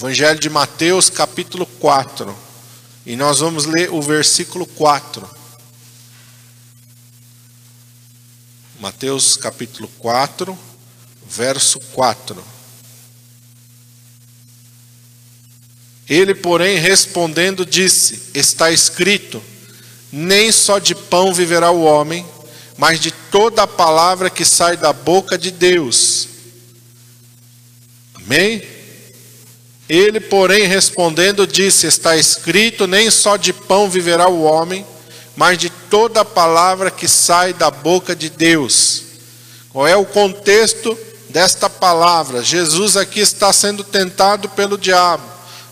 Evangelho de Mateus, capítulo 4. E nós vamos ler o versículo 4. Mateus, capítulo 4, verso 4. Ele, porém, respondendo, disse: Está escrito: Nem só de pão viverá o homem, mas de toda a palavra que sai da boca de Deus. Amém? Ele, porém, respondendo, disse: Está escrito: Nem só de pão viverá o homem, mas de toda palavra que sai da boca de Deus. Qual é o contexto desta palavra? Jesus aqui está sendo tentado pelo diabo.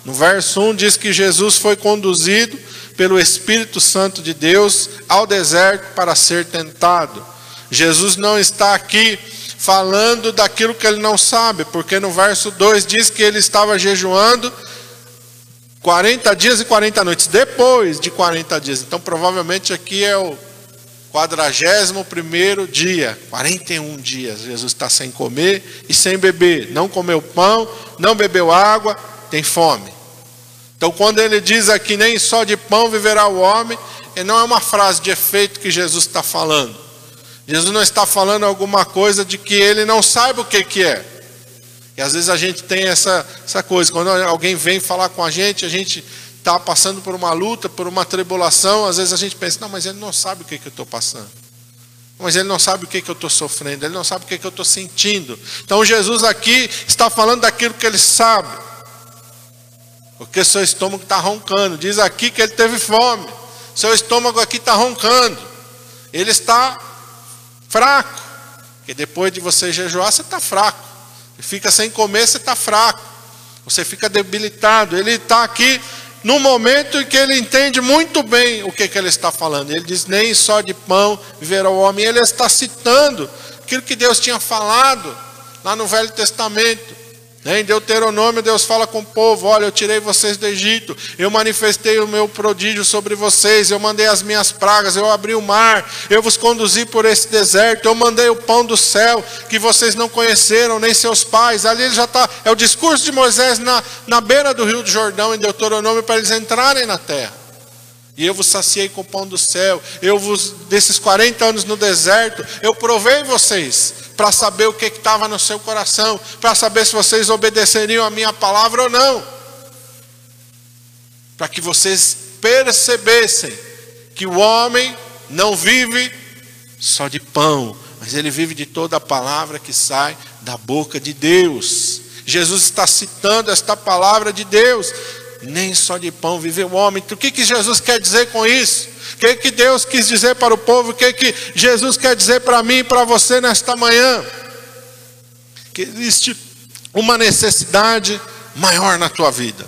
No verso 1 diz que Jesus foi conduzido pelo Espírito Santo de Deus ao deserto para ser tentado. Jesus não está aqui falando daquilo que ele não sabe, porque no verso 2 diz que ele estava jejuando 40 dias e 40 noites, depois de 40 dias. Então, provavelmente aqui é o quadragésimo primeiro dia, 41 dias. Jesus está sem comer e sem beber, não comeu pão, não bebeu água, tem fome. Então, quando ele diz aqui, nem só de pão viverá o homem, não é uma frase de efeito que Jesus está falando. Jesus não está falando alguma coisa de que ele não saiba o que, que é. E às vezes a gente tem essa, essa coisa, quando alguém vem falar com a gente, a gente está passando por uma luta, por uma tribulação, às vezes a gente pensa, não, mas ele não sabe o que, que eu estou passando. Mas ele não sabe o que, que eu estou sofrendo, ele não sabe o que, que eu estou sentindo. Então Jesus aqui está falando daquilo que ele sabe. Porque seu estômago está roncando. Diz aqui que ele teve fome. Seu estômago aqui está roncando. Ele está fraco. Porque depois de você jejuar, você está fraco. Você fica sem comer, você está fraco. Você fica debilitado. Ele está aqui no momento em que ele entende muito bem o que, que ele está falando. Ele diz: Nem só de pão viverá o homem. Ele está citando aquilo que Deus tinha falado lá no Velho Testamento. Em Deuteronômio, Deus fala com o povo: Olha, eu tirei vocês do Egito, eu manifestei o meu prodígio sobre vocês, eu mandei as minhas pragas, eu abri o mar, eu vos conduzi por esse deserto, eu mandei o pão do céu que vocês não conheceram, nem seus pais. Ali ele já está, é o discurso de Moisés na, na beira do rio do Jordão, em Deuteronômio, para eles entrarem na terra. E eu vos saciei com o pão do céu, eu vos, desses 40 anos no deserto, eu provei vocês para saber o que estava no seu coração, para saber se vocês obedeceriam a minha palavra ou não. Para que vocês percebessem que o homem não vive só de pão, mas ele vive de toda a palavra que sai da boca de Deus. Jesus está citando esta palavra de Deus. Nem só de pão vive o homem. O que, que Jesus quer dizer com isso? O que, que Deus quis dizer para o povo? O que, que Jesus quer dizer para mim e para você nesta manhã? Que existe uma necessidade maior na tua vida,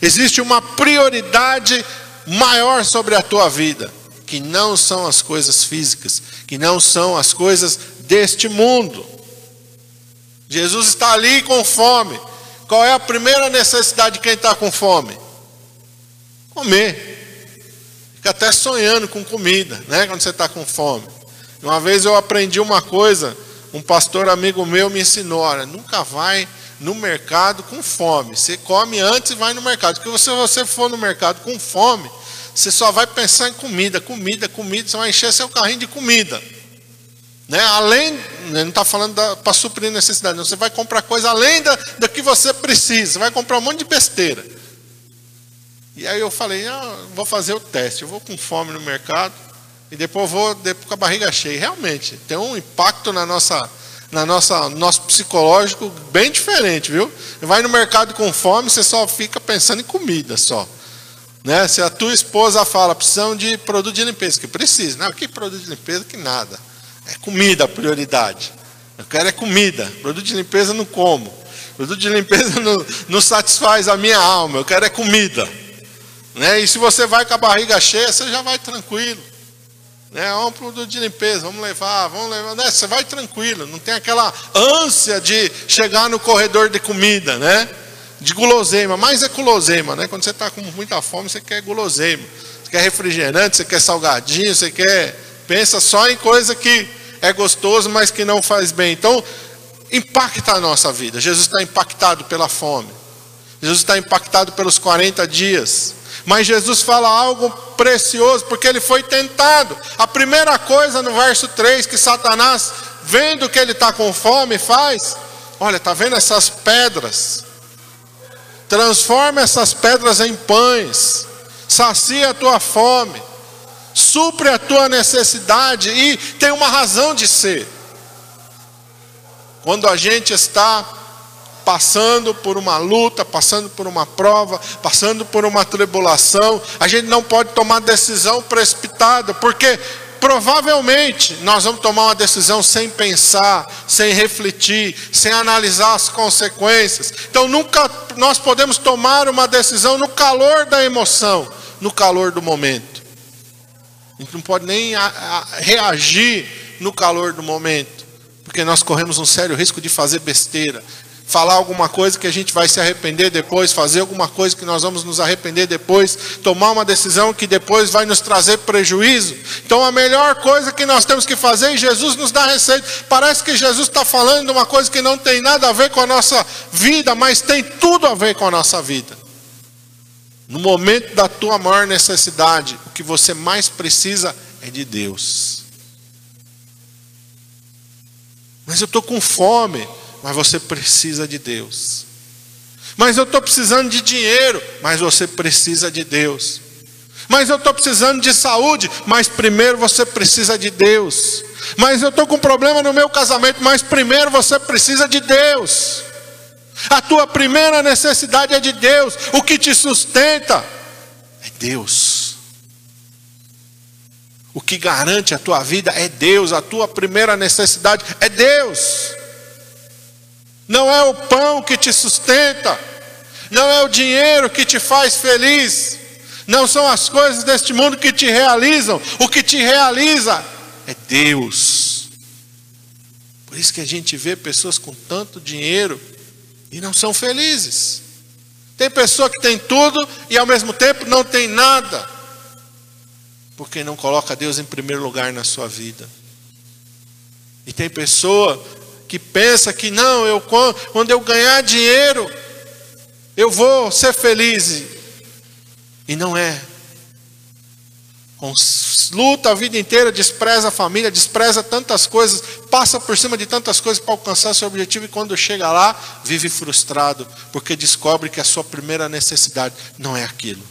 existe uma prioridade maior sobre a tua vida, que não são as coisas físicas, que não são as coisas deste mundo. Jesus está ali com fome. Qual é a primeira necessidade de quem está com fome? Comer. Fica até sonhando com comida, né? Quando você está com fome. Uma vez eu aprendi uma coisa, um pastor amigo meu me ensinou: olha, nunca vai no mercado com fome. Você come antes e vai no mercado. Porque se você for no mercado com fome, você só vai pensar em comida, comida, comida. Você vai encher seu carrinho de comida. Né? Além, não está falando para suprir necessidade, não. você vai comprar coisa além da que você precisa. Você vai comprar um monte de besteira. E aí eu falei, ah, vou fazer o teste, eu vou com fome no mercado e depois vou depois com a barriga cheia. Realmente, tem um impacto na nossa, na nossa nosso psicológico bem diferente, viu? Vai no mercado com fome, você só fica pensando em comida só. Né? Se a tua esposa fala, precisamos de produto de limpeza, que precisa, não, que produto de limpeza que nada. É comida a prioridade. Eu quero é comida. Produto de limpeza não como. Produto de limpeza não, não satisfaz a minha alma. Eu quero é comida. Né? E se você vai com a barriga cheia, você já vai tranquilo. Né? Vamos para produto de limpeza, vamos levar, vamos levar. Né? Você vai tranquilo, não tem aquela ânsia de chegar no corredor de comida, né? De guloseima, mais é guloseima, né? Quando você está com muita fome, você quer guloseima. Você quer refrigerante, você quer salgadinho, você quer. Pensa só em coisa que é gostoso, mas que não faz bem. Então, impacta a nossa vida. Jesus está impactado pela fome. Jesus está impactado pelos 40 dias. Mas Jesus fala algo precioso, porque ele foi tentado. A primeira coisa no verso 3 que Satanás, vendo que ele está com fome, faz: Olha, está vendo essas pedras? Transforma essas pedras em pães, sacia a tua fome, supre a tua necessidade e tem uma razão de ser. Quando a gente está passando por uma luta, passando por uma prova, passando por uma tribulação, a gente não pode tomar decisão precipitada, porque provavelmente nós vamos tomar uma decisão sem pensar, sem refletir, sem analisar as consequências. Então nunca nós podemos tomar uma decisão no calor da emoção, no calor do momento. A gente não pode nem a, a, reagir no calor do momento, porque nós corremos um sério risco de fazer besteira, falar alguma coisa que a gente vai se arrepender depois, fazer alguma coisa que nós vamos nos arrepender depois, tomar uma decisão que depois vai nos trazer prejuízo. Então a melhor coisa que nós temos que fazer, e Jesus nos dá receita. Parece que Jesus está falando de uma coisa que não tem nada a ver com a nossa vida, mas tem tudo a ver com a nossa vida. No momento da tua maior necessidade, o que você mais precisa é de Deus. Mas eu estou com fome mas você precisa de Deus. Mas eu estou precisando de dinheiro, mas você precisa de Deus. Mas eu estou precisando de saúde, mas primeiro você precisa de Deus. Mas eu estou com problema no meu casamento, mas primeiro você precisa de Deus. A tua primeira necessidade é de Deus. O que te sustenta é Deus. O que garante a tua vida é Deus. A tua primeira necessidade é Deus não é o pão que te sustenta, não é o dinheiro que te faz feliz, não são as coisas deste mundo que te realizam, o que te realiza é Deus. Por isso que a gente vê pessoas com tanto dinheiro e não são felizes. Tem pessoa que tem tudo e ao mesmo tempo não tem nada, porque não coloca Deus em primeiro lugar na sua vida. E tem pessoa que pensa que não, eu quando eu ganhar dinheiro, eu vou ser feliz. E não é. Luta a vida inteira, despreza a família, despreza tantas coisas, passa por cima de tantas coisas para alcançar seu objetivo e quando chega lá, vive frustrado, porque descobre que a sua primeira necessidade não é aquilo.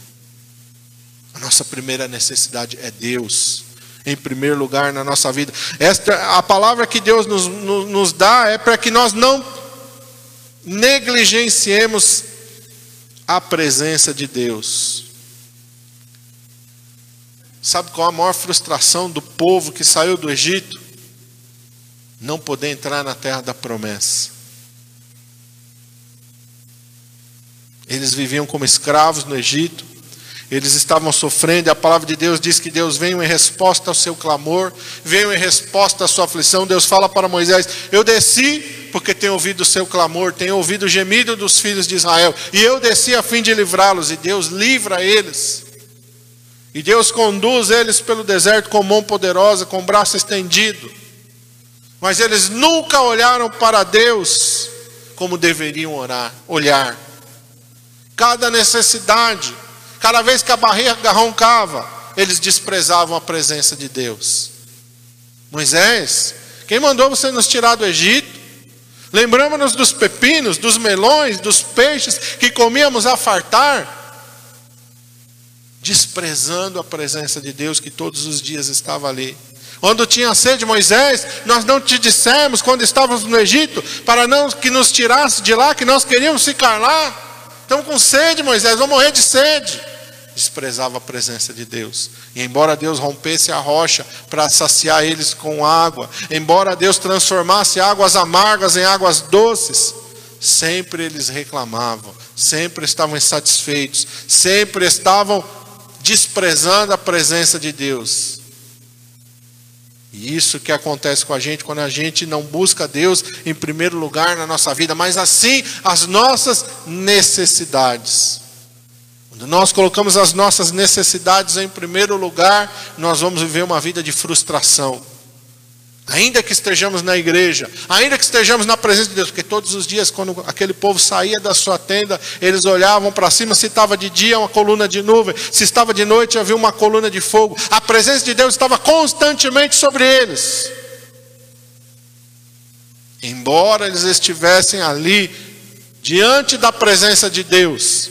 A nossa primeira necessidade é Deus em primeiro lugar na nossa vida. Esta a palavra que Deus nos, nos, nos dá é para que nós não negligenciemos a presença de Deus. Sabe qual a maior frustração do povo que saiu do Egito? Não poder entrar na terra da promessa. Eles viviam como escravos no Egito, eles estavam sofrendo, a palavra de Deus diz que Deus veio em resposta ao seu clamor, veio em resposta à sua aflição. Deus fala para Moisés: Eu desci porque tenho ouvido o seu clamor, tenho ouvido o gemido dos filhos de Israel, e eu desci a fim de livrá-los, e Deus livra eles. E Deus conduz eles pelo deserto com mão poderosa, com braço estendido. Mas eles nunca olharam para Deus como deveriam orar, olhar. Cada necessidade, Cada vez que a barriga roncava, eles desprezavam a presença de Deus. Moisés, quem mandou você nos tirar do Egito? Lembramos-nos dos pepinos, dos melões, dos peixes que comíamos a fartar, desprezando a presença de Deus que todos os dias estava ali. Quando tinha sede, Moisés, nós não te dissemos quando estávamos no Egito, para não que nos tirasse de lá, que nós queríamos ficar lá. Estamos com sede, Moisés, vamos morrer de sede. Desprezava a presença de Deus. E embora Deus rompesse a rocha para saciar eles com água, embora Deus transformasse águas amargas em águas doces, sempre eles reclamavam, sempre estavam insatisfeitos, sempre estavam desprezando a presença de Deus. E isso que acontece com a gente quando a gente não busca Deus em primeiro lugar na nossa vida, mas assim as nossas necessidades. Quando nós colocamos as nossas necessidades em primeiro lugar, nós vamos viver uma vida de frustração. Ainda que estejamos na igreja, ainda que estejamos na presença de Deus, porque todos os dias, quando aquele povo saía da sua tenda, eles olhavam para cima, se estava de dia, uma coluna de nuvem, se estava de noite, havia uma coluna de fogo. A presença de Deus estava constantemente sobre eles. Embora eles estivessem ali, diante da presença de Deus,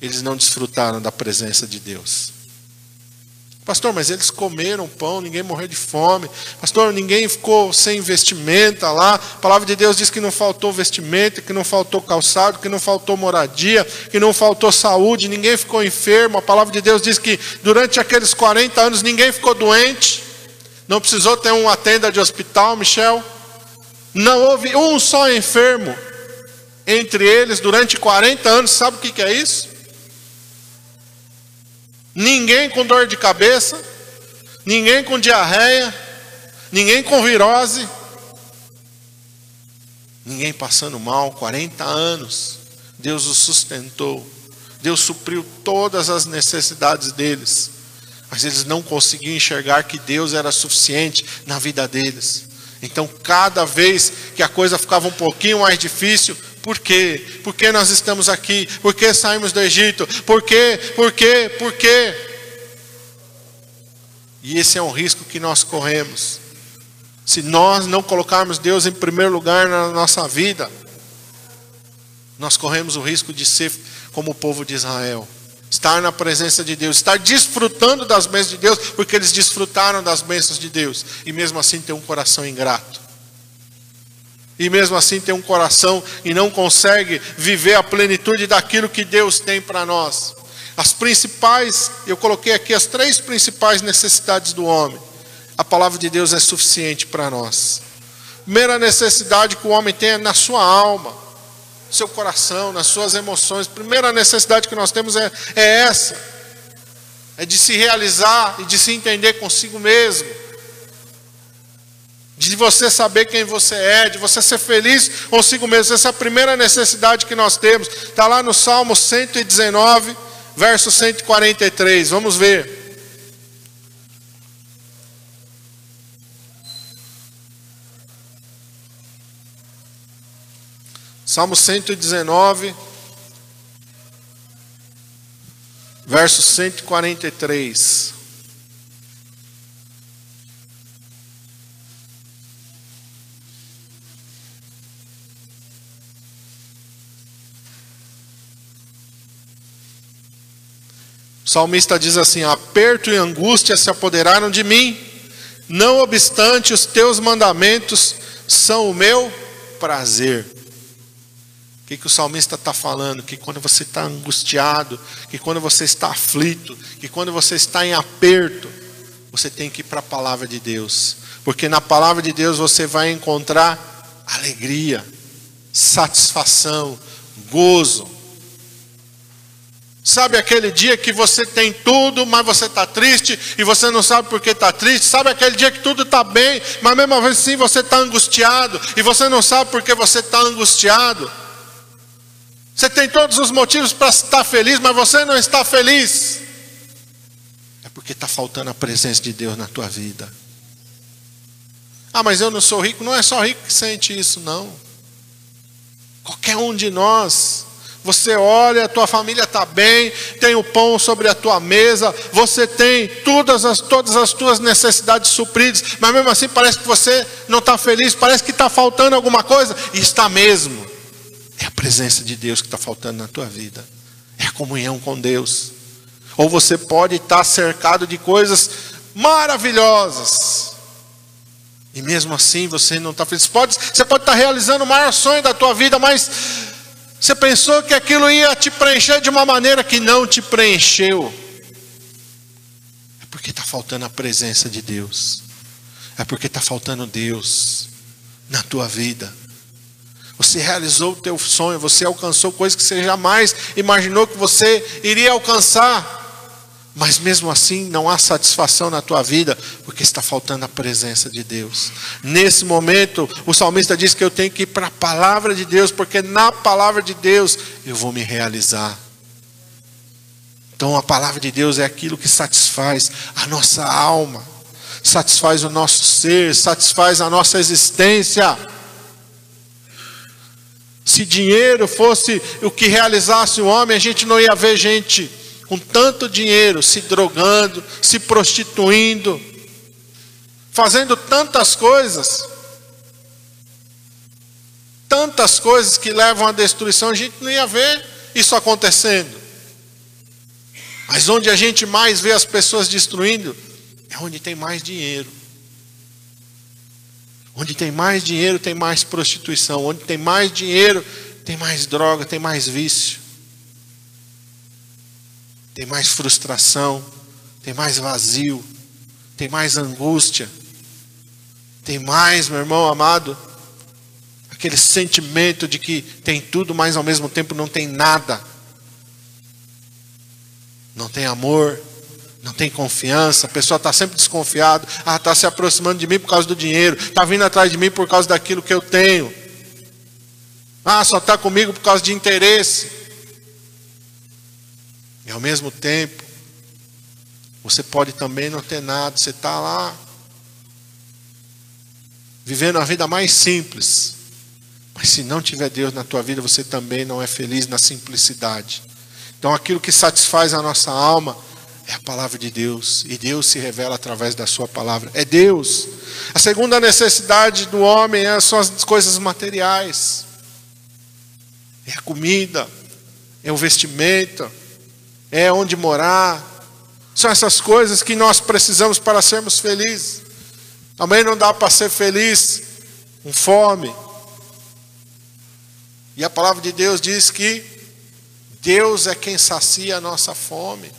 eles não desfrutaram da presença de Deus. Pastor, mas eles comeram pão, ninguém morreu de fome. Pastor, ninguém ficou sem vestimenta lá. A palavra de Deus diz que não faltou vestimenta, que não faltou calçado, que não faltou moradia, que não faltou saúde, ninguém ficou enfermo. A palavra de Deus diz que durante aqueles 40 anos ninguém ficou doente. Não precisou ter uma tenda de hospital, Michel. Não houve um só enfermo entre eles durante 40 anos. Sabe o que é isso? Ninguém com dor de cabeça, ninguém com diarreia, ninguém com virose, ninguém passando mal, 40 anos. Deus os sustentou, Deus supriu todas as necessidades deles, mas eles não conseguiam enxergar que Deus era suficiente na vida deles. Então, cada vez que a coisa ficava um pouquinho mais difícil, por quê? Por que nós estamos aqui? Por que saímos do Egito? Por quê? Por quê? Por quê? E esse é um risco que nós corremos. Se nós não colocarmos Deus em primeiro lugar na nossa vida, nós corremos o risco de ser como o povo de Israel. Estar na presença de Deus, estar desfrutando das bênçãos de Deus, porque eles desfrutaram das bênçãos de Deus, e mesmo assim ter um coração ingrato e mesmo assim tem um coração e não consegue viver a plenitude daquilo que Deus tem para nós. As principais, eu coloquei aqui as três principais necessidades do homem. A palavra de Deus é suficiente para nós. Primeira necessidade que o homem tem é na sua alma, seu coração, nas suas emoções. Primeira necessidade que nós temos é, é essa: é de se realizar e de se entender consigo mesmo de você saber quem você é, de você ser feliz consigo mesmo. Essa é a primeira necessidade que nós temos. Está lá no Salmo 119, verso 143. Vamos ver. Salmo 119, verso 143. O salmista diz assim: Aperto e angústia se apoderaram de mim, não obstante os teus mandamentos são o meu prazer. O que, que o salmista está falando? Que quando você está angustiado, que quando você está aflito, que quando você está em aperto, você tem que ir para a palavra de Deus, porque na palavra de Deus você vai encontrar alegria, satisfação, gozo. Sabe aquele dia que você tem tudo, mas você está triste e você não sabe por que está triste? Sabe aquele dia que tudo está bem, mas mesmo assim você está angustiado e você não sabe por que você está angustiado? Você tem todos os motivos para estar feliz, mas você não está feliz. É porque está faltando a presença de Deus na tua vida. Ah, mas eu não sou rico. Não é só rico que sente isso, não. Qualquer um de nós você olha, a tua família está bem, tem o pão sobre a tua mesa, você tem todas as, todas as tuas necessidades supridas, mas mesmo assim parece que você não está feliz, parece que está faltando alguma coisa, e está mesmo. É a presença de Deus que está faltando na tua vida, é a comunhão com Deus. Ou você pode estar cercado de coisas maravilhosas, e mesmo assim você não está feliz. Pode, você pode estar realizando o maior sonho da tua vida, mas você pensou que aquilo ia te preencher de uma maneira que não te preencheu. É porque está faltando a presença de Deus. É porque está faltando Deus na tua vida. Você realizou o teu sonho, você alcançou coisas que você jamais imaginou que você iria alcançar. Mas mesmo assim não há satisfação na tua vida, porque está faltando a presença de Deus. Nesse momento, o salmista diz que eu tenho que ir para a palavra de Deus, porque na palavra de Deus eu vou me realizar. Então a palavra de Deus é aquilo que satisfaz a nossa alma. satisfaz o nosso ser, satisfaz a nossa existência. Se dinheiro fosse o que realizasse o homem, a gente não ia ver gente com tanto dinheiro se drogando, se prostituindo, fazendo tantas coisas, tantas coisas que levam à destruição, a gente não ia ver isso acontecendo. Mas onde a gente mais vê as pessoas destruindo é onde tem mais dinheiro. Onde tem mais dinheiro, tem mais prostituição. Onde tem mais dinheiro, tem mais droga, tem mais vício. Tem mais frustração, tem mais vazio, tem mais angústia. Tem mais, meu irmão amado, aquele sentimento de que tem tudo, mas ao mesmo tempo não tem nada não tem amor, não tem confiança, a pessoa está sempre desconfiada, ah, está se aproximando de mim por causa do dinheiro, está vindo atrás de mim por causa daquilo que eu tenho, ah, só está comigo por causa de interesse. E ao mesmo tempo, você pode também não ter nada, você está lá, vivendo a vida mais simples, mas se não tiver Deus na tua vida, você também não é feliz na simplicidade. Então aquilo que satisfaz a nossa alma é a palavra de Deus, e Deus se revela através da sua palavra. É Deus. A segunda necessidade do homem é são as coisas materiais. É a comida, é o vestimento, é onde morar. São essas coisas que nós precisamos para sermos felizes. Também não dá para ser feliz com fome. E a palavra de Deus diz que Deus é quem sacia a nossa fome,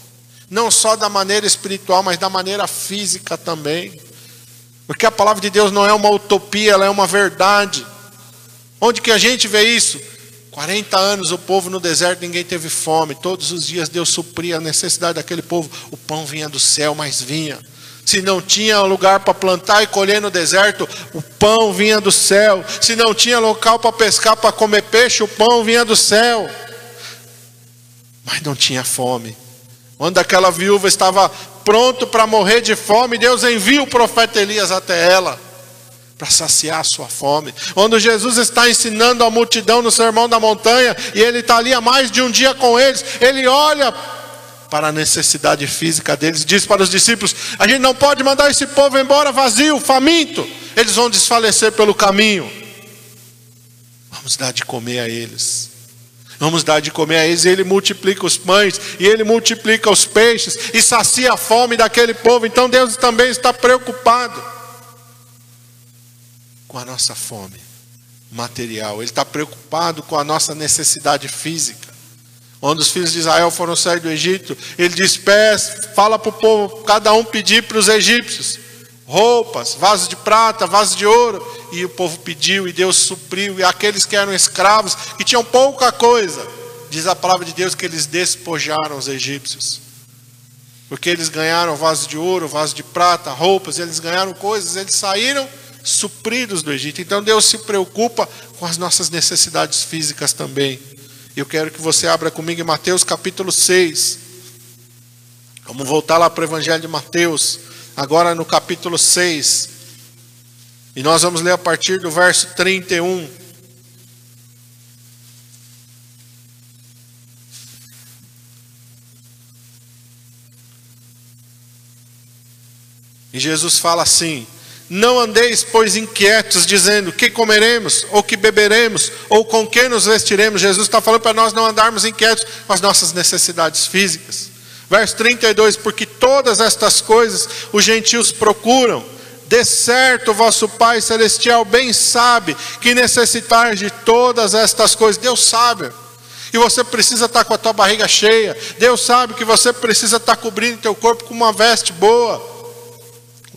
não só da maneira espiritual, mas da maneira física também. Porque a palavra de Deus não é uma utopia, ela é uma verdade. Onde que a gente vê isso? 40 anos o povo no deserto, ninguém teve fome. Todos os dias Deus supria a necessidade daquele povo. O pão vinha do céu, mas vinha. Se não tinha lugar para plantar e colher no deserto, o pão vinha do céu. Se não tinha local para pescar, para comer peixe, o pão vinha do céu mas não tinha fome. Quando aquela viúva estava pronto para morrer de fome, Deus envia o profeta Elias até ela para saciar a sua fome. Quando Jesus está ensinando a multidão no sermão da montanha e ele está ali há mais de um dia com eles, ele olha para a necessidade física deles, diz para os discípulos: a gente não pode mandar esse povo embora vazio, faminto, eles vão desfalecer pelo caminho. Vamos dar de comer a eles. Vamos dar de comer a eles, e ele multiplica os pães, e ele multiplica os peixes, e sacia a fome daquele povo. Então Deus também está preocupado com a nossa fome material, Ele está preocupado com a nossa necessidade física. Quando os filhos de Israel foram sair do Egito, ele diz: fala para o povo, cada um pedir para os egípcios roupas, vasos de prata, vasos de ouro. E o povo pediu e Deus supriu. E aqueles que eram escravos, que tinham pouca coisa, diz a palavra de Deus que eles despojaram os egípcios. Porque eles ganharam vasos de ouro, vasos de prata, roupas, eles ganharam coisas, eles saíram supridos do Egito. Então Deus se preocupa com as nossas necessidades físicas também. Eu quero que você abra comigo em Mateus capítulo 6. Vamos voltar lá para o Evangelho de Mateus agora no capítulo 6. E nós vamos ler a partir do verso 31. E Jesus fala assim: Não andeis, pois, inquietos, dizendo: Que comeremos, ou que beberemos, ou com que nos vestiremos. Jesus está falando para nós não andarmos inquietos com as nossas necessidades físicas. Verso 32: Porque todas estas coisas os gentios procuram, de certo vosso Pai Celestial bem sabe que necessitais de todas estas coisas. Deus sabe. E você precisa estar com a tua barriga cheia. Deus sabe que você precisa estar cobrindo teu corpo com uma veste boa,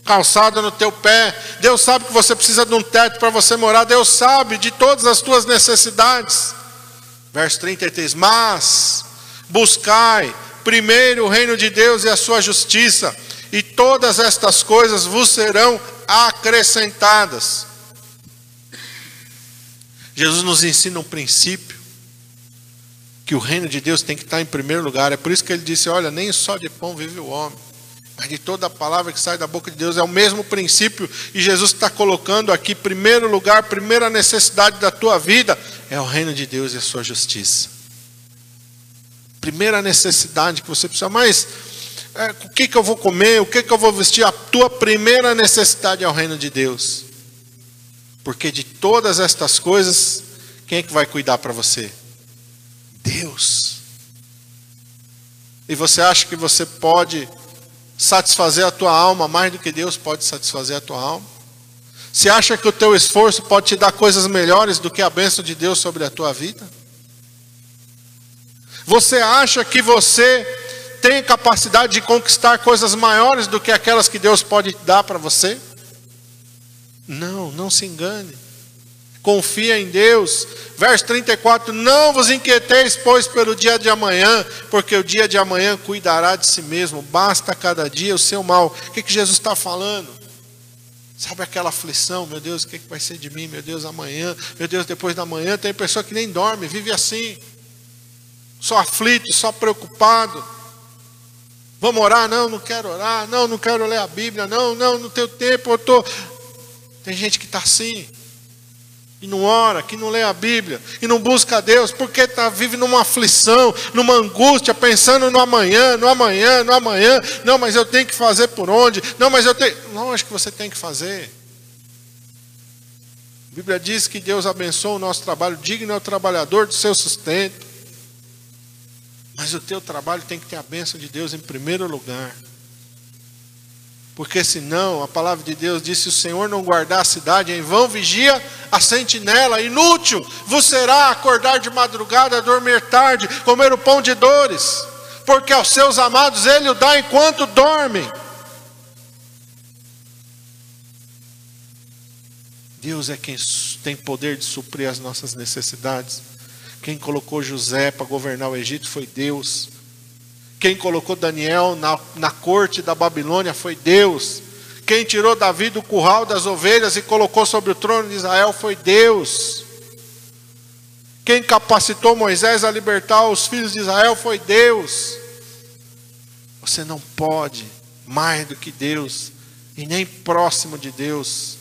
calçada no teu pé. Deus sabe que você precisa de um teto para você morar. Deus sabe de todas as tuas necessidades. Verso 33: Mas buscai primeiro o reino de Deus e a sua justiça, e todas estas coisas vos serão acrescentadas. Jesus nos ensina um princípio que o reino de Deus tem que estar em primeiro lugar. É por isso que ele disse: Olha, nem só de pão vive o homem. Mas de toda palavra que sai da boca de Deus é o mesmo princípio, e Jesus está colocando aqui, primeiro lugar, primeira necessidade da tua vida é o reino de Deus e a sua justiça. Primeira necessidade que você precisa, mas é, o que, que eu vou comer, o que, que eu vou vestir? A tua primeira necessidade é o reino de Deus. Porque de todas estas coisas, quem é que vai cuidar para você? Deus. E você acha que você pode satisfazer a tua alma mais do que Deus pode satisfazer a tua alma? Você acha que o teu esforço pode te dar coisas melhores do que a bênção de Deus sobre a tua vida? Você acha que você tem capacidade de conquistar coisas maiores do que aquelas que Deus pode dar para você? Não, não se engane. Confia em Deus. Verso 34: Não vos inquieteis, pois, pelo dia de amanhã, porque o dia de amanhã cuidará de si mesmo. Basta cada dia o seu mal. O que, que Jesus está falando? Sabe aquela aflição, meu Deus, o que, que vai ser de mim, meu Deus, amanhã, meu Deus, depois da manhã. Tem pessoa que nem dorme, vive assim, só aflito, só preocupado. Vamos orar? Não, não quero orar. Não, não quero ler a Bíblia. Não, não, não tenho tempo. Eu tô. Tem gente que está assim e não ora, que não lê a Bíblia, e não busca a Deus, porque está vive numa aflição, numa angústia, pensando no amanhã, no amanhã, no amanhã. Não, mas eu tenho que fazer por onde? Não, mas eu tenho. Lógico que você tem que fazer. A Bíblia diz que Deus abençoa o nosso trabalho, digno é o trabalhador do seu sustento. Mas o teu trabalho tem que ter a bênção de Deus em primeiro lugar. Porque senão, a palavra de Deus diz: se o Senhor não guardar a cidade, em vão vigia a sentinela, inútil vos será acordar de madrugada, dormir tarde, comer o pão de dores, porque aos seus amados ele o dá enquanto dormem. Deus é quem tem poder de suprir as nossas necessidades. Quem colocou José para governar o Egito foi Deus. Quem colocou Daniel na, na corte da Babilônia foi Deus. Quem tirou Davi do curral das ovelhas e colocou sobre o trono de Israel foi Deus. Quem capacitou Moisés a libertar os filhos de Israel foi Deus. Você não pode mais do que Deus e nem próximo de Deus.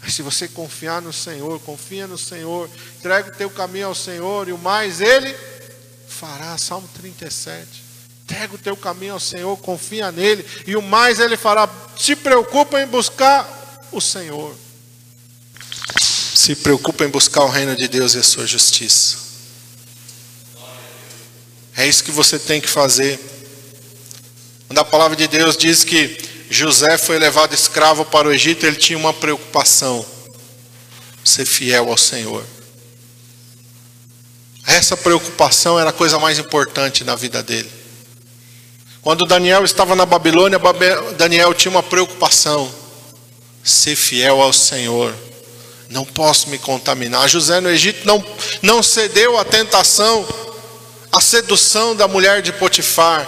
Mas se você confiar no Senhor, confia no Senhor, entrega o teu caminho ao Senhor e o mais Ele fará. Salmo 37. Entrega o teu caminho ao Senhor, confia nele, e o mais ele fará. Se preocupa em buscar o Senhor. Se preocupa em buscar o reino de Deus e a sua justiça. É isso que você tem que fazer. Quando a palavra de Deus diz que José foi levado escravo para o Egito, ele tinha uma preocupação: ser fiel ao Senhor. Essa preocupação era a coisa mais importante na vida dele. Quando Daniel estava na Babilônia, Daniel tinha uma preocupação: ser fiel ao Senhor. Não posso me contaminar. José no Egito não, não cedeu à tentação, à sedução da mulher de Potifar.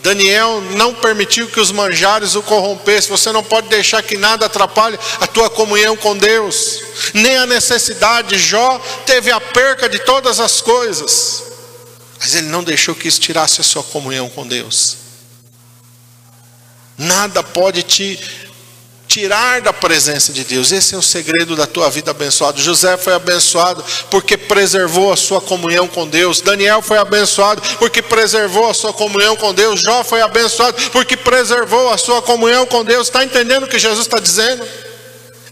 Daniel não permitiu que os manjares o corrompessem. Você não pode deixar que nada atrapalhe a tua comunhão com Deus, nem a necessidade. Jó teve a perca de todas as coisas, mas ele não deixou que isso tirasse a sua comunhão com Deus. Nada pode te tirar da presença de Deus. Esse é o segredo da tua vida abençoada. José foi abençoado porque preservou a sua comunhão com Deus. Daniel foi abençoado porque preservou a sua comunhão com Deus. Jó foi abençoado porque preservou a sua comunhão com Deus. Está entendendo o que Jesus está dizendo?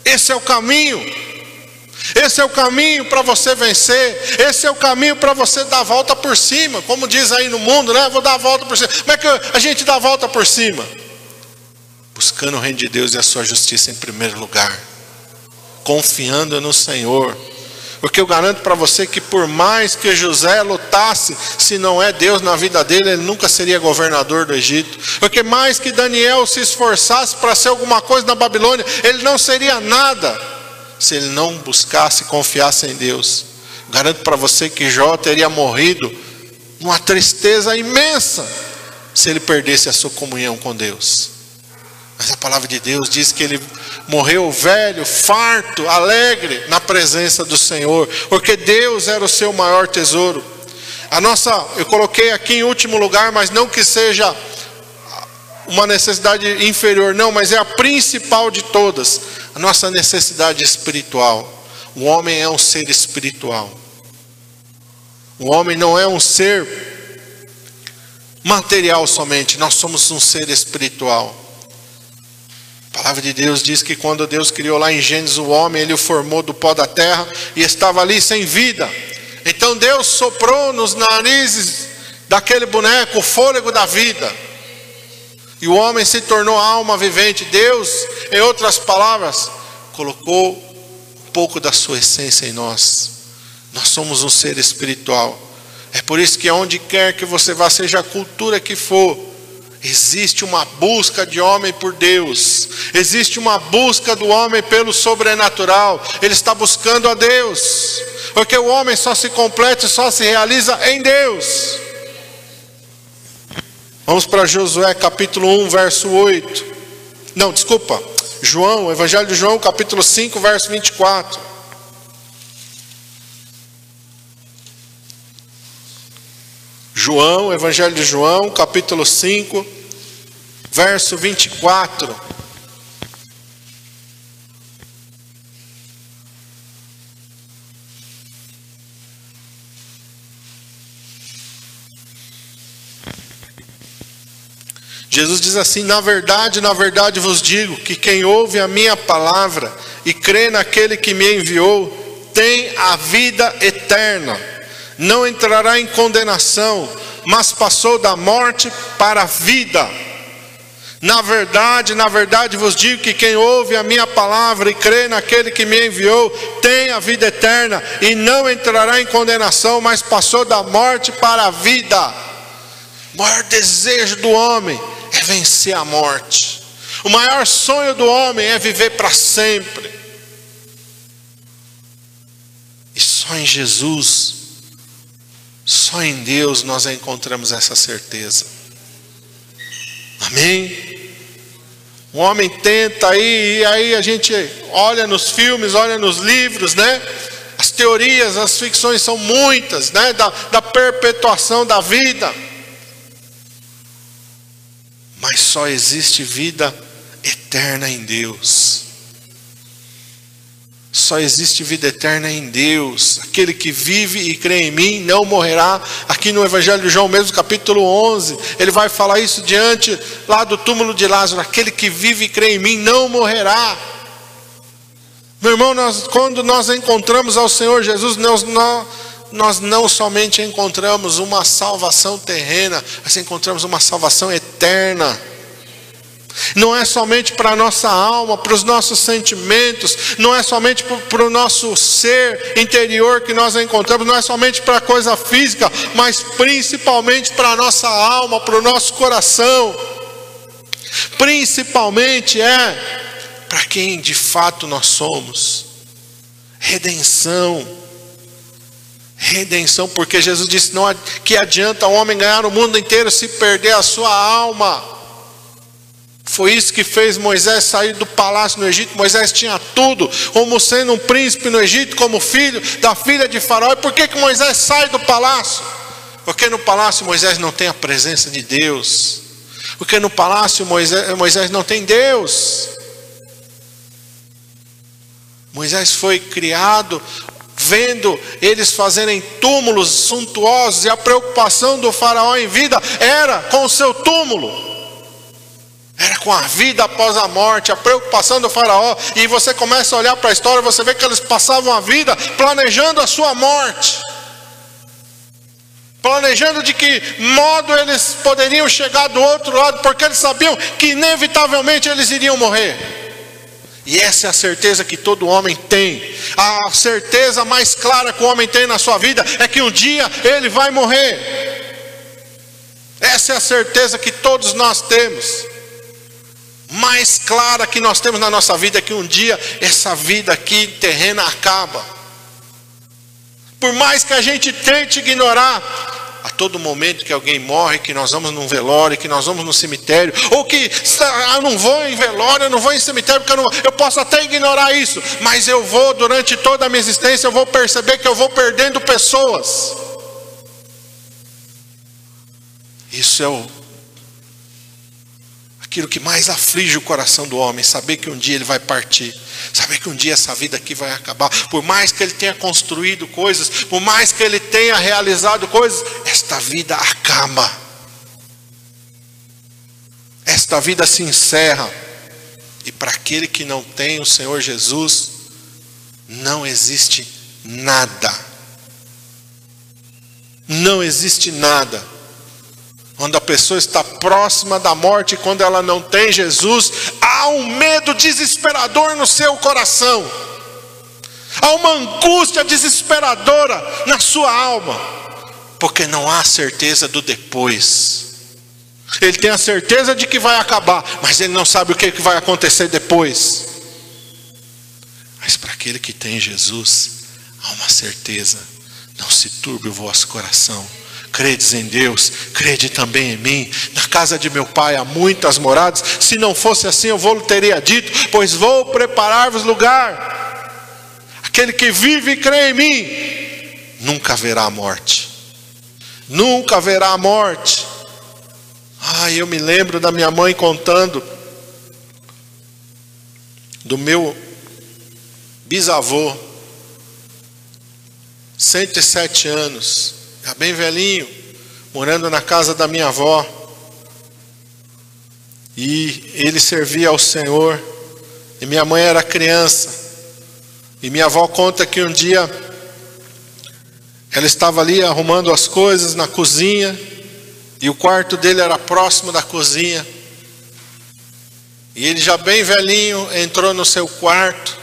Esse é o caminho. Esse é o caminho para você vencer. Esse é o caminho para você dar a volta por cima. Como diz aí no mundo, né? Vou dar a volta por cima. Como é que a gente dá a volta por cima? Buscando o reino de Deus e a sua justiça em primeiro lugar, confiando no Senhor. Porque eu garanto para você que por mais que José lutasse, se não é Deus na vida dele, ele nunca seria governador do Egito. Porque mais que Daniel se esforçasse para ser alguma coisa na Babilônia, ele não seria nada se ele não buscasse e confiasse em Deus. Garanto para você que Jó teria morrido numa tristeza imensa se ele perdesse a sua comunhão com Deus. Mas a palavra de Deus diz que ele morreu velho, farto, alegre na presença do Senhor, porque Deus era o seu maior tesouro. A nossa, eu coloquei aqui em último lugar, mas não que seja uma necessidade inferior, não, mas é a principal de todas, a nossa necessidade espiritual. O homem é um ser espiritual. O homem não é um ser material somente, nós somos um ser espiritual. Palavra de Deus diz que quando Deus criou lá em Gênesis o homem, ele o formou do pó da terra e estava ali sem vida. Então Deus soprou nos narizes daquele boneco o fôlego da vida. E o homem se tornou alma vivente. Deus, em outras palavras, colocou um pouco da sua essência em nós. Nós somos um ser espiritual. É por isso que onde quer que você vá, seja a cultura que for, existe uma busca de homem por Deus. Existe uma busca do homem pelo sobrenatural. Ele está buscando a Deus. Porque o homem só se completa e só se realiza em Deus. Vamos para Josué capítulo 1, verso 8. Não, desculpa. João, Evangelho de João, capítulo 5, verso 24. João, Evangelho de João, capítulo 5, verso 24. Jesus diz assim: Na verdade, na verdade vos digo que quem ouve a minha palavra e crê naquele que me enviou, tem a vida eterna, não entrará em condenação, mas passou da morte para a vida. Na verdade, na verdade vos digo que quem ouve a minha palavra e crê naquele que me enviou, tem a vida eterna e não entrará em condenação, mas passou da morte para a vida. O maior desejo do homem é vencer a morte. O maior sonho do homem é viver para sempre. E só em Jesus, só em Deus nós encontramos essa certeza. Amém? O homem tenta aí, e aí a gente olha nos filmes, olha nos livros, né? As teorias, as ficções são muitas, né? Da, da perpetuação da vida mas só existe vida eterna em Deus. Só existe vida eterna em Deus. Aquele que vive e crê em mim não morrerá. Aqui no Evangelho de João, mesmo capítulo 11, ele vai falar isso diante lá do túmulo de Lázaro. Aquele que vive e crê em mim não morrerá. Meu irmão, nós, quando nós encontramos ao Senhor Jesus, nós, nós nós não somente encontramos uma salvação terrena, mas encontramos uma salvação eterna. Não é somente para a nossa alma, para os nossos sentimentos, não é somente para o nosso ser interior que nós encontramos, não é somente para a coisa física, mas principalmente para a nossa alma, para o nosso coração. Principalmente é para quem de fato nós somos. Redenção redenção, porque Jesus disse: não que adianta o homem ganhar o mundo inteiro se perder a sua alma. Foi isso que fez Moisés sair do palácio no Egito. Moisés tinha tudo, como sendo um príncipe no Egito, como filho da filha de Faraó. E por que, que Moisés sai do palácio? Porque no palácio Moisés não tem a presença de Deus. Porque no palácio Moisés, Moisés não tem Deus. Moisés foi criado vendo eles fazerem túmulos suntuosos, e a preocupação do Faraó em vida era com o seu túmulo. Era com a vida após a morte, a preocupação do Faraó. E você começa a olhar para a história, você vê que eles passavam a vida planejando a sua morte. Planejando de que modo eles poderiam chegar do outro lado, porque eles sabiam que inevitavelmente eles iriam morrer. E essa é a certeza que todo homem tem. A certeza mais clara que o homem tem na sua vida é que um dia ele vai morrer. Essa é a certeza que todos nós temos. Mais clara que nós temos na nossa vida é que um dia essa vida aqui terrena acaba. Por mais que a gente tente ignorar, a todo momento que alguém morre, que nós vamos num velório, que nós vamos no cemitério, ou que ah, não vou em velório, eu não vou em cemitério, porque eu, não, eu posso até ignorar isso, mas eu vou, durante toda a minha existência, eu vou perceber que eu vou perdendo pessoas. Isso é o, aquilo que mais aflige o coração do homem, saber que um dia ele vai partir, saber que um dia essa vida aqui vai acabar, por mais que ele tenha construído coisas, por mais que ele tenha realizado coisas, esta vida acaba, esta vida se encerra, e para aquele que não tem o Senhor Jesus, não existe nada, não existe nada quando a pessoa está próxima da morte, quando ela não tem Jesus, há um medo desesperador no seu coração, há uma angústia desesperadora na sua alma, porque não há certeza do depois. Ele tem a certeza de que vai acabar, mas ele não sabe o que vai acontecer depois. Mas para aquele que tem Jesus, há uma certeza: não se turbe o vosso coração credes em Deus, crede também em mim. Na casa de meu pai há muitas moradas. Se não fosse assim, eu vou teria dito, pois vou preparar-vos lugar. Aquele que vive e crê em mim, nunca haverá morte. Nunca haverá morte. Ah, eu me lembro da minha mãe contando do meu bisavô, 107 anos já bem velhinho, morando na casa da minha avó. E ele servia ao Senhor. E minha mãe era criança. E minha avó conta que um dia ela estava ali arrumando as coisas na cozinha. E o quarto dele era próximo da cozinha. E ele já bem velhinho entrou no seu quarto.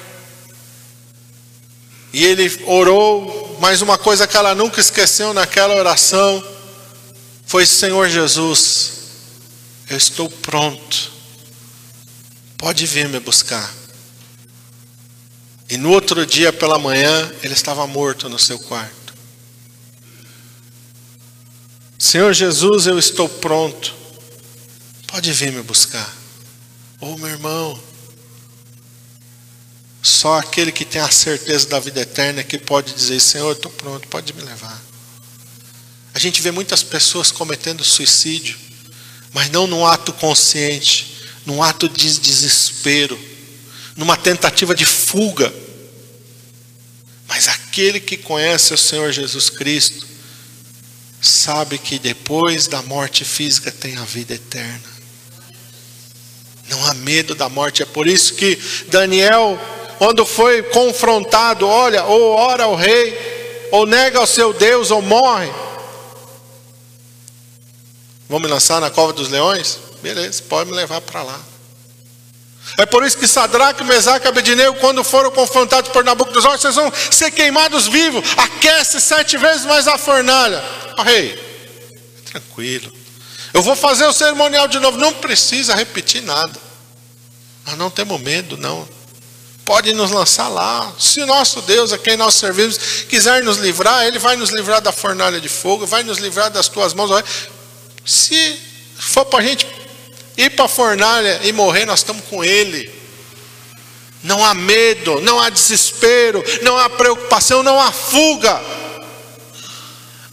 E ele orou mas uma coisa que ela nunca esqueceu naquela oração foi: Senhor Jesus, eu estou pronto, pode vir me buscar. E no outro dia pela manhã, ele estava morto no seu quarto. Senhor Jesus, eu estou pronto, pode vir me buscar. Ô oh, meu irmão, só aquele que tem a certeza da vida eterna que pode dizer: Senhor, estou pronto, pode me levar. A gente vê muitas pessoas cometendo suicídio, mas não num ato consciente, num ato de desespero, numa tentativa de fuga. Mas aquele que conhece o Senhor Jesus Cristo, sabe que depois da morte física tem a vida eterna. Não há medo da morte, é por isso que Daniel quando foi confrontado, olha, ou ora ao rei, ou nega ao seu Deus, ou morre. Vamos me lançar na cova dos leões? Beleza, pode me levar para lá. É por isso que Sadraque, Mesaque e quando foram confrontados por Nabucodonosor, vocês vão ser queimados vivos. Aquece sete vezes mais a fornalha. Oh, rei, tranquilo. Eu vou fazer o cerimonial de novo. Não precisa repetir nada. Nós não temos medo, não pode nos lançar lá. Se o nosso Deus, a quem nós servimos, quiser nos livrar, Ele vai nos livrar da fornalha de fogo, vai nos livrar das tuas mãos. Se for para a gente ir para a fornalha e morrer, nós estamos com Ele. Não há medo, não há desespero, não há preocupação, não há fuga.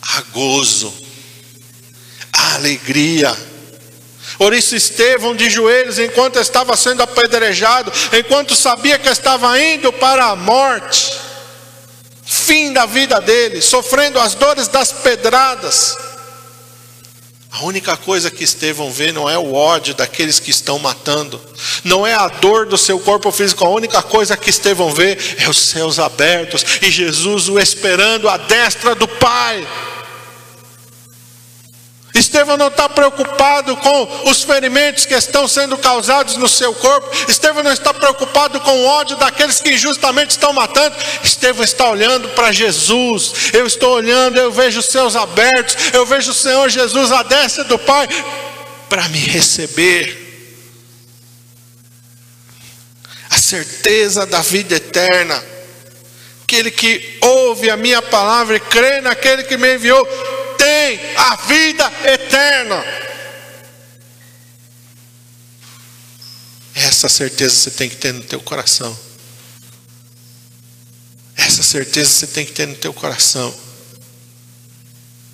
Há gozo, há alegria por isso, Estevão, de joelhos, enquanto estava sendo apedrejado, enquanto sabia que estava indo para a morte, fim da vida dele, sofrendo as dores das pedradas. A única coisa que Estevão vê não é o ódio daqueles que estão matando, não é a dor do seu corpo físico, a única coisa que Estevão vê é os céus abertos e Jesus o esperando à destra do Pai. Estevão não está preocupado com os ferimentos que estão sendo causados no seu corpo. Estevão não está preocupado com o ódio daqueles que injustamente estão matando. Estevão está olhando para Jesus. Eu estou olhando, eu vejo os céus abertos. Eu vejo o Senhor Jesus à destra do Pai para me receber. A certeza da vida eterna. Aquele que ouve a minha palavra e crê naquele que me enviou tem a vida eterna. Essa certeza você tem que ter no teu coração. Essa certeza você tem que ter no teu coração.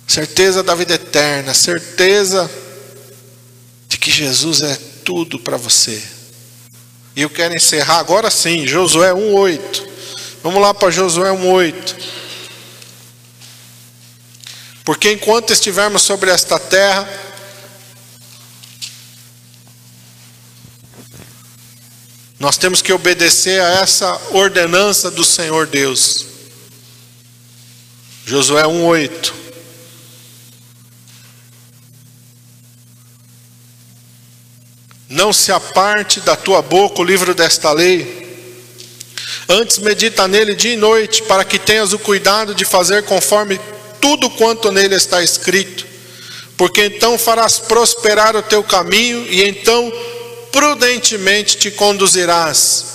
Certeza da vida eterna, certeza de que Jesus é tudo para você. E eu quero encerrar agora sim, Josué 1:8. Vamos lá para Josué 1:8. Porque enquanto estivermos sobre esta terra, nós temos que obedecer a essa ordenança do Senhor Deus. Josué 1:8. Não se aparte da tua boca o livro desta lei. Antes medita nele dia e noite, para que tenhas o cuidado de fazer conforme tudo quanto nele está escrito. Porque então farás prosperar o teu caminho e então prudentemente te conduzirás.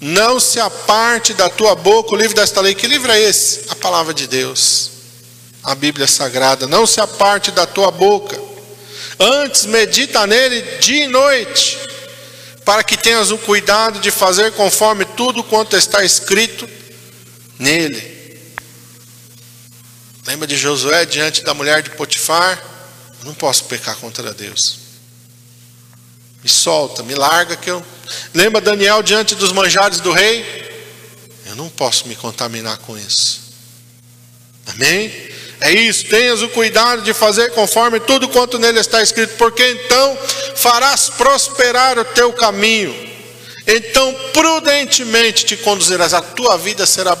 Não se aparte da tua boca o livro desta lei. Que livro é esse? A palavra de Deus. A Bíblia Sagrada. Não se aparte da tua boca Antes medita nele dia e noite, para que tenhas o cuidado de fazer conforme tudo quanto está escrito nele. Lembra de Josué diante da mulher de Potifar? Não posso pecar contra Deus. Me solta, me larga que eu. Lembra Daniel diante dos manjares do rei? Eu não posso me contaminar com isso. Amém? É isso, tenhas o cuidado de fazer conforme tudo quanto nele está escrito, porque então farás prosperar o teu caminho. Então prudentemente te conduzirás, a tua vida será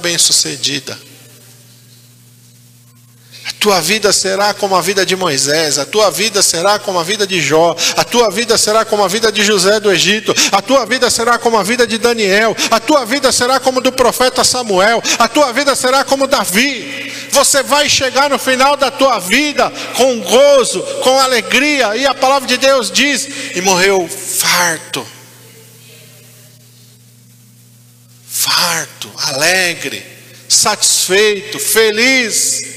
bem-sucedida tua vida será como a vida de Moisés, a tua vida será como a vida de Jó, a tua vida será como a vida de José do Egito, a tua vida será como a vida de Daniel, a tua vida será como do profeta Samuel, a tua vida será como Davi. Você vai chegar no final da tua vida com gozo, com alegria, e a palavra de Deus diz: e morreu farto. Farto, alegre, satisfeito, feliz.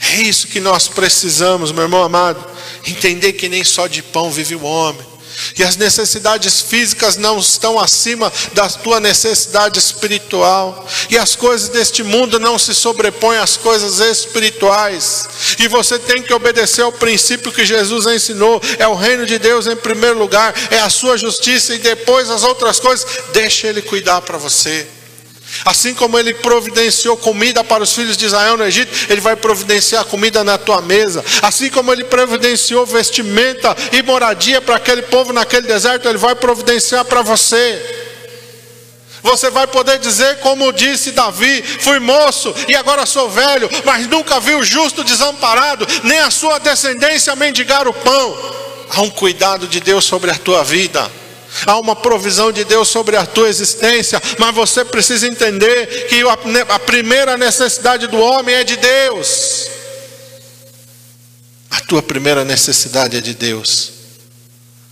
É isso que nós precisamos, meu irmão amado. Entender que nem só de pão vive o homem. E as necessidades físicas não estão acima da tua necessidade espiritual. E as coisas deste mundo não se sobrepõem às coisas espirituais. E você tem que obedecer ao princípio que Jesus ensinou: é o reino de Deus em primeiro lugar, é a sua justiça, e depois as outras coisas, deixa Ele cuidar para você. Assim como ele providenciou comida para os filhos de Israel no Egito, ele vai providenciar comida na tua mesa. Assim como ele providenciou vestimenta e moradia para aquele povo naquele deserto, ele vai providenciar para você. Você vai poder dizer, como disse Davi: Fui moço e agora sou velho, mas nunca vi o justo desamparado, nem a sua descendência mendigar o pão. Há um cuidado de Deus sobre a tua vida há uma provisão de Deus sobre a tua existência, mas você precisa entender que a primeira necessidade do homem é de Deus. A tua primeira necessidade é de Deus.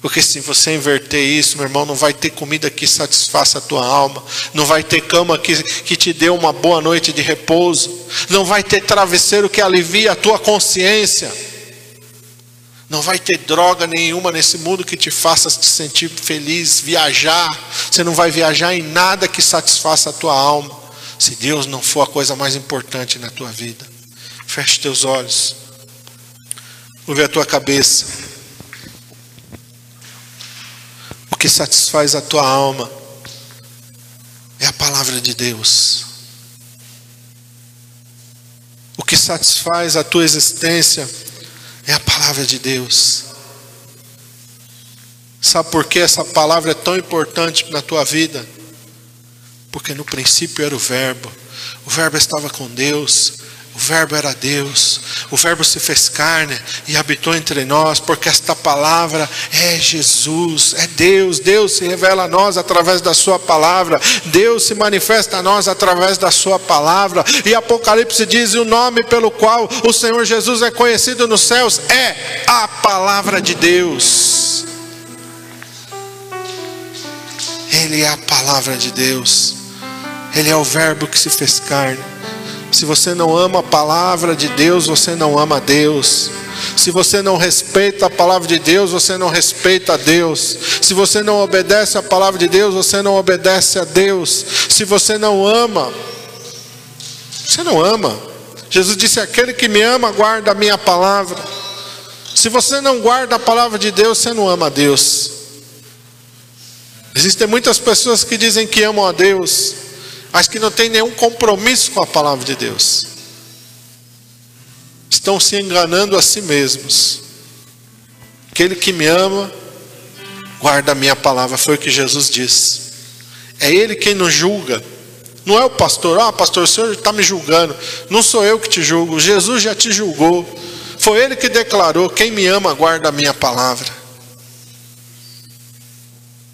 Porque se você inverter isso, meu irmão, não vai ter comida que satisfaça a tua alma, não vai ter cama que, que te dê uma boa noite de repouso, não vai ter travesseiro que alivie a tua consciência. Não vai ter droga nenhuma nesse mundo que te faça te sentir feliz, viajar. Você não vai viajar em nada que satisfaça a tua alma, se Deus não for a coisa mais importante na tua vida. Feche teus olhos. Ouve a tua cabeça. O que satisfaz a tua alma é a palavra de Deus. O que satisfaz a tua existência é a palavra de Deus. Sabe por que essa palavra é tão importante na tua vida? Porque no princípio era o Verbo, o Verbo estava com Deus, o Verbo era Deus, o Verbo se fez carne e habitou entre nós, porque esta palavra é Jesus, é Deus. Deus se revela a nós através da Sua palavra, Deus se manifesta a nós através da Sua palavra. E Apocalipse diz: o nome pelo qual o Senhor Jesus é conhecido nos céus é a palavra de Deus. Ele é a palavra de Deus, Ele é o Verbo que se fez carne. Se você não ama a palavra de Deus, você não ama Deus. Se você não respeita a palavra de Deus, você não respeita a Deus. Se você não obedece a palavra de Deus, você não obedece a Deus. Se você não ama, você não ama. Jesus disse: Aquele que me ama, guarda a minha palavra. Se você não guarda a palavra de Deus, você não ama a Deus. Existem muitas pessoas que dizem que amam a Deus, mas que não têm nenhum compromisso com a palavra de Deus. Estão se enganando a si mesmos. Aquele que me ama, guarda a minha palavra, foi o que Jesus disse. É Ele quem nos julga. Não é o pastor, ah, pastor, o senhor está me julgando. Não sou eu que te julgo, Jesus já te julgou. Foi Ele que declarou: quem me ama, guarda a minha palavra.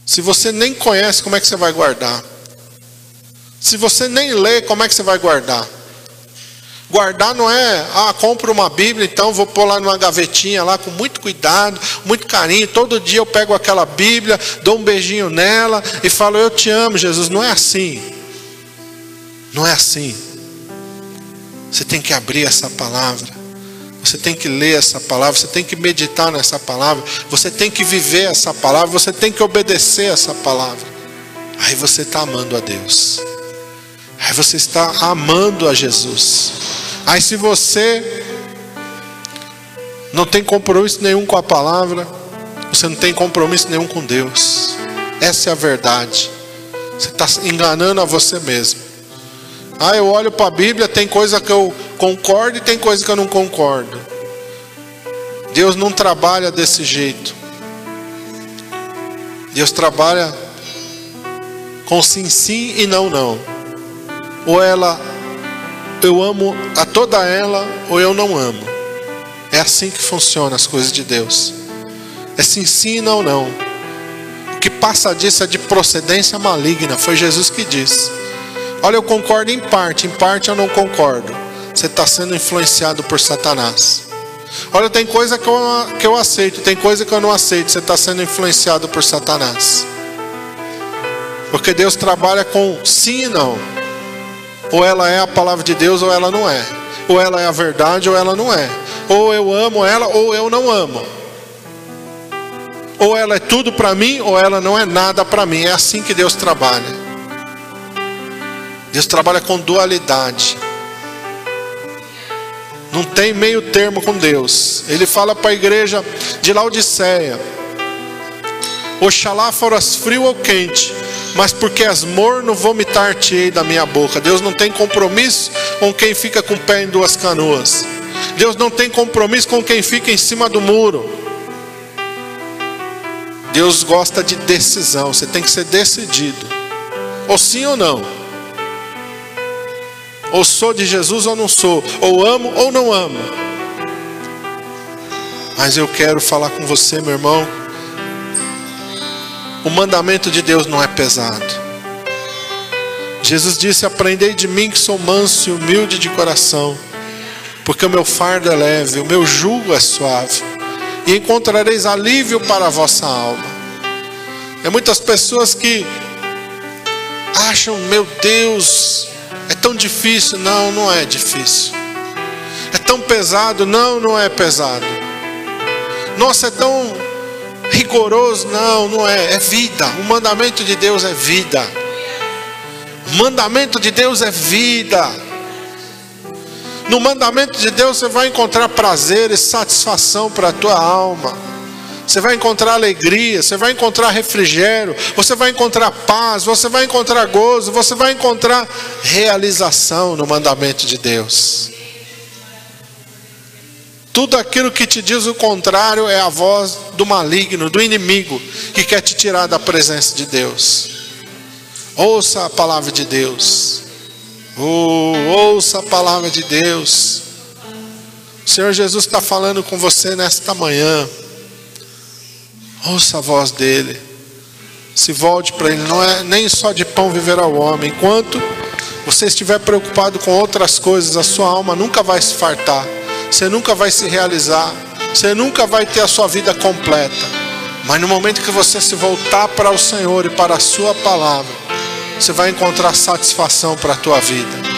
Se você nem conhece, como é que você vai guardar? Se você nem lê, como é que você vai guardar? Guardar não é, ah, compro uma Bíblia, então vou pôr lá numa gavetinha lá com muito cuidado, muito carinho. Todo dia eu pego aquela Bíblia, dou um beijinho nela e falo, eu te amo, Jesus. Não é assim. Não é assim. Você tem que abrir essa palavra. Você tem que ler essa palavra, você tem que meditar nessa palavra, você tem que viver essa palavra, você tem que obedecer essa palavra. Aí você está amando a Deus. Aí você está amando a Jesus. Aí se você não tem compromisso nenhum com a palavra, você não tem compromisso nenhum com Deus. Essa é a verdade. Você está enganando a você mesmo. Ah, eu olho para a Bíblia, tem coisa que eu concordo e tem coisa que eu não concordo. Deus não trabalha desse jeito. Deus trabalha com sim, sim e não, não. Ou ela eu amo a toda ela ou eu não amo. É assim que funcionam as coisas de Deus. É sim, sim, não, não. O que passa disso é de procedência maligna. Foi Jesus que disse. Olha, eu concordo em parte, em parte eu não concordo. Você está sendo influenciado por Satanás. Olha, tem coisa que eu, que eu aceito, tem coisa que eu não aceito. Você está sendo influenciado por Satanás. Porque Deus trabalha com sim e não. Ou ela é a palavra de Deus ou ela não é. Ou ela é a verdade ou ela não é. Ou eu amo ela ou eu não amo. Ou ela é tudo para mim ou ela não é nada para mim. É assim que Deus trabalha. Deus trabalha com dualidade. Não tem meio termo com Deus. Ele fala para a igreja de Laodiceia: Oxalá foras frio ou quente, mas porque és morno, vomitar-te-ei da minha boca. Deus não tem compromisso com quem fica com o pé em duas canoas. Deus não tem compromisso com quem fica em cima do muro. Deus gosta de decisão, você tem que ser decidido. Ou sim ou não. Ou sou de Jesus ou não sou. Ou amo ou não amo. Mas eu quero falar com você, meu irmão o mandamento de Deus não é pesado. Jesus disse: Aprendei de mim que sou manso e humilde de coração, porque o meu fardo é leve, o meu jugo é suave, e encontrareis alívio para a vossa alma. Tem muitas pessoas que acham, meu Deus, é tão difícil. Não, não é difícil. É tão pesado. Não, não é pesado. Nossa, é tão rigoroso, não, não é, é vida. O mandamento de Deus é vida. O mandamento de Deus é vida. No mandamento de Deus você vai encontrar prazer e satisfação para a tua alma. Você vai encontrar alegria, você vai encontrar refrigério, você vai encontrar paz, você vai encontrar gozo, você vai encontrar realização no mandamento de Deus. Tudo aquilo que te diz o contrário é a voz do maligno, do inimigo, que quer te tirar da presença de Deus. Ouça a palavra de Deus. Oh, ouça a palavra de Deus. O Senhor Jesus está falando com você nesta manhã. Ouça a voz dele. Se volte para ele. Não é nem só de pão viverá o homem. Enquanto você estiver preocupado com outras coisas, a sua alma nunca vai se fartar você nunca vai se realizar, você nunca vai ter a sua vida completa. Mas no momento que você se voltar para o Senhor e para a Sua palavra, você vai encontrar satisfação para a tua vida.